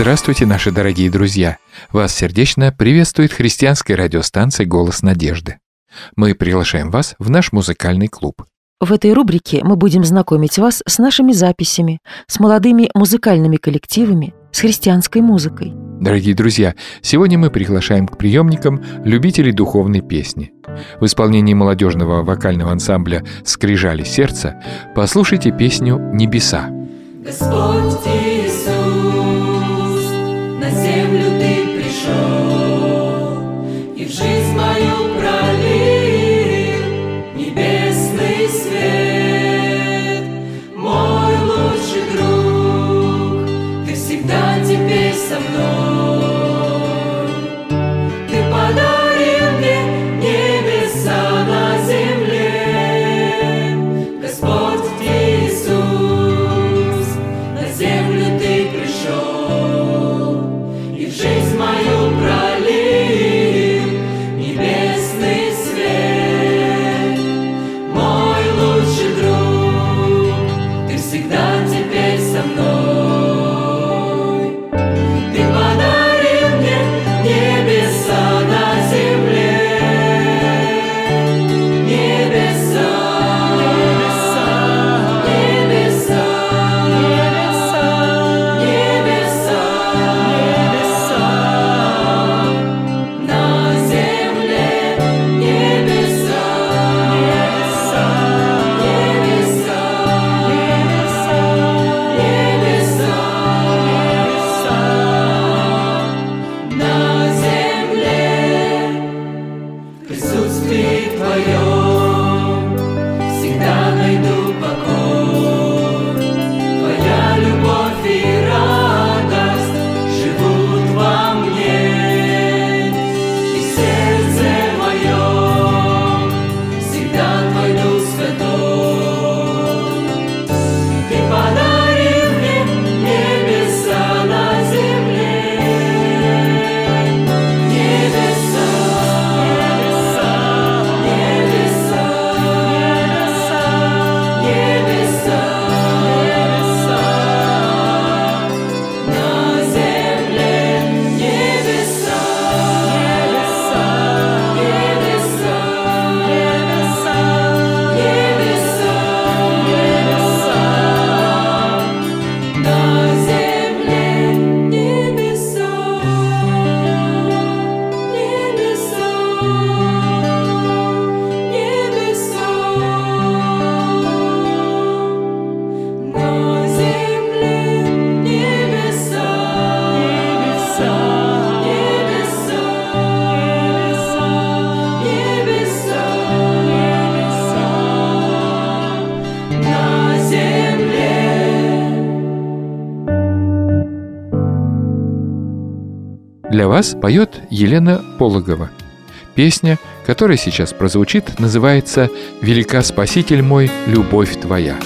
Здравствуйте, наши дорогие друзья! Вас сердечно приветствует христианская радиостанция «Голос надежды». Мы приглашаем вас в наш музыкальный клуб. В этой рубрике мы будем знакомить вас с нашими записями, с молодыми музыкальными коллективами, с христианской музыкой. Дорогие друзья, сегодня мы приглашаем к приемникам любителей духовной песни. В исполнении молодежного вокального ансамбля «Скрижали сердца» послушайте песню «Небеса». Господь Для вас поет Елена Пологова. Песня, которая сейчас прозвучит, называется «Велика Спаситель мой, любовь твоя».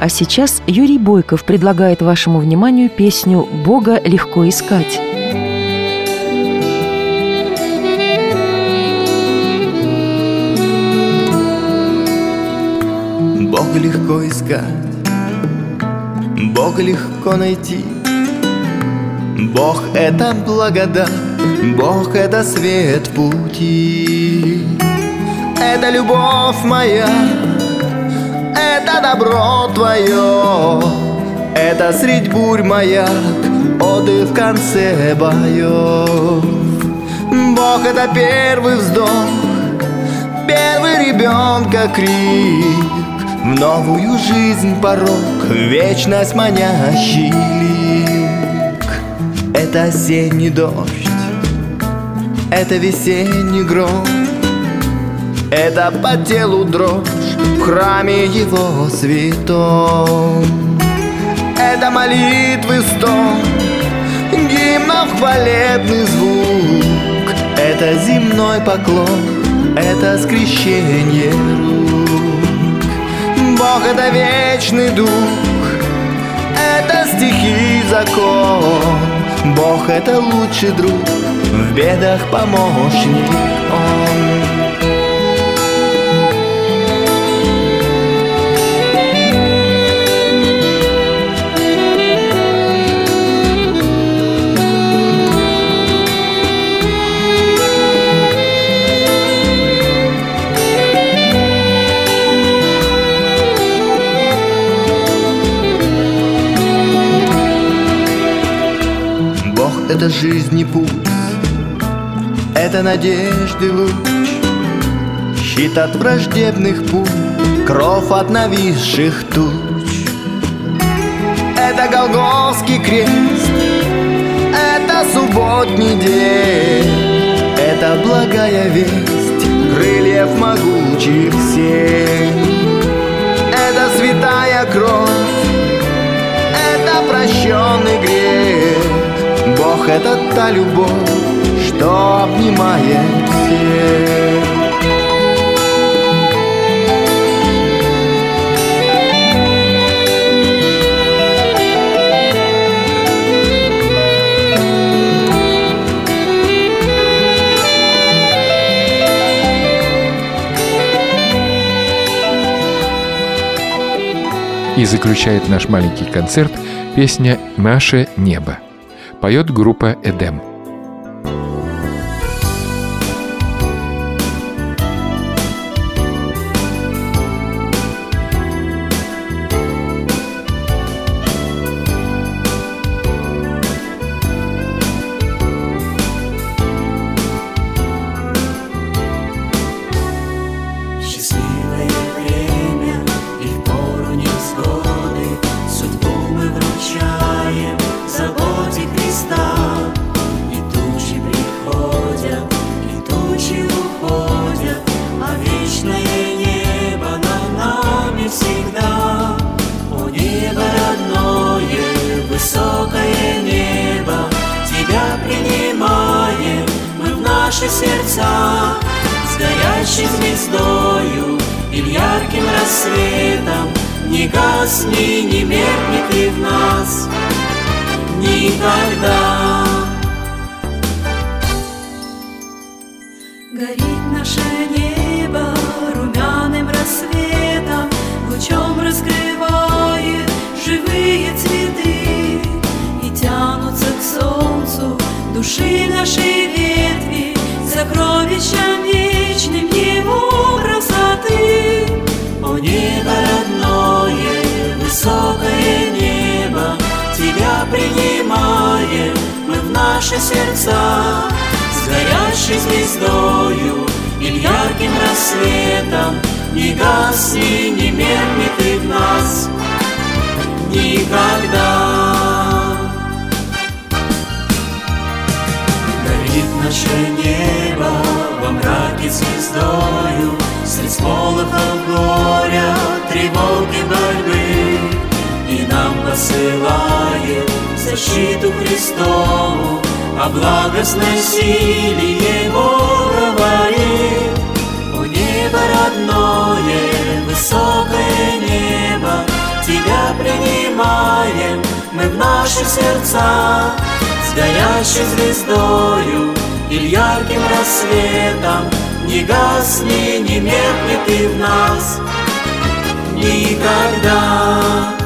А сейчас Юрий Бойков предлагает вашему вниманию песню «Бога легко искать». Бога легко искать, Бога легко найти. Бог — это благодать, Бог — это свет пути. Это любовь моя, это добро твое, это средь бурь моя, отдых в конце боев. Бог — это первый вздох, Первый ребенка крик. В новую жизнь порог. Вечность манящий лик. Это осенний дождь. Это весенний гром Это по телу дрожь В храме его святом Это молитвы стон Гимнов хвалебный звук Это земной поклон это скрещение рук. Бог это вечный дух, это стихи закон. Бог это лучший друг, в бедах помощник он. Это жизни путь, это надежды луч, Щит от враждебных пуль, кров от нависших туч. Это Голгофский крест, это субботний день, это благая весть, крыльев могучих семь. Это святая кровь, это та любовь, что обнимает всех И заключает наш маленький концерт песня «Наше небо». Поет группа «Эдем». Звездою и ярким рассветом. Не гасни, не меркни ты в нас. Никогда. Горит наше небо румяным рассветом, Лучом раскрывает живые цветы. И тянутся к солнцу души нашей наши сердца С горящей звездою и ярким рассветом Не гасни, не меркни ты в нас никогда. Горит наше небо во мраке звездою Средь сполохов горя, тревоги, борьбы И нам посылает защиту Христову О благостной силе Его говорит О небо родное, высокое небо Тебя мы в наши сердца. С горящей звездою или ярким рассветом Не гасни, не меркни ты в нас Никогда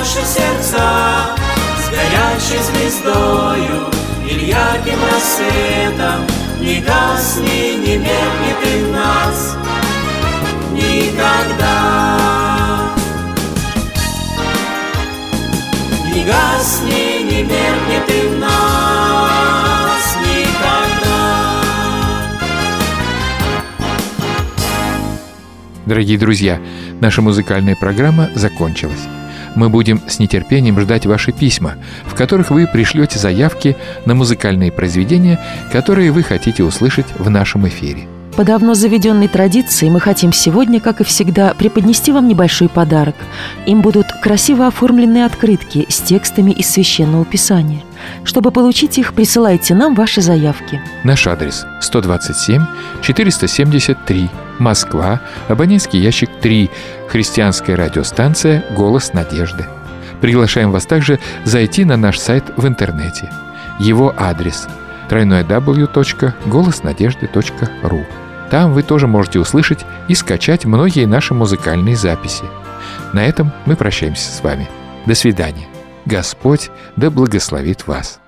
наши сердца С горящей звездою или ярким рассветом Не гасни, не меркни ты в нас. Никогда Не гасни, не меркни ты Дорогие друзья, наша музыкальная программа закончилась. Мы будем с нетерпением ждать ваши письма, в которых вы пришлете заявки на музыкальные произведения, которые вы хотите услышать в нашем эфире. По давно заведенной традиции мы хотим сегодня, как и всегда, преподнести вам небольшой подарок. Им будут красиво оформленные открытки с текстами из Священного Писания. Чтобы получить их, присылайте нам ваши заявки. Наш адрес 127 473 Москва, абонентский ящик 3, христианская радиостанция «Голос надежды». Приглашаем вас также зайти на наш сайт в интернете. Его адрес www.голоснадежды.ру Там вы тоже можете услышать и скачать многие наши музыкальные записи. На этом мы прощаемся с вами. До свидания. Господь да благословит вас.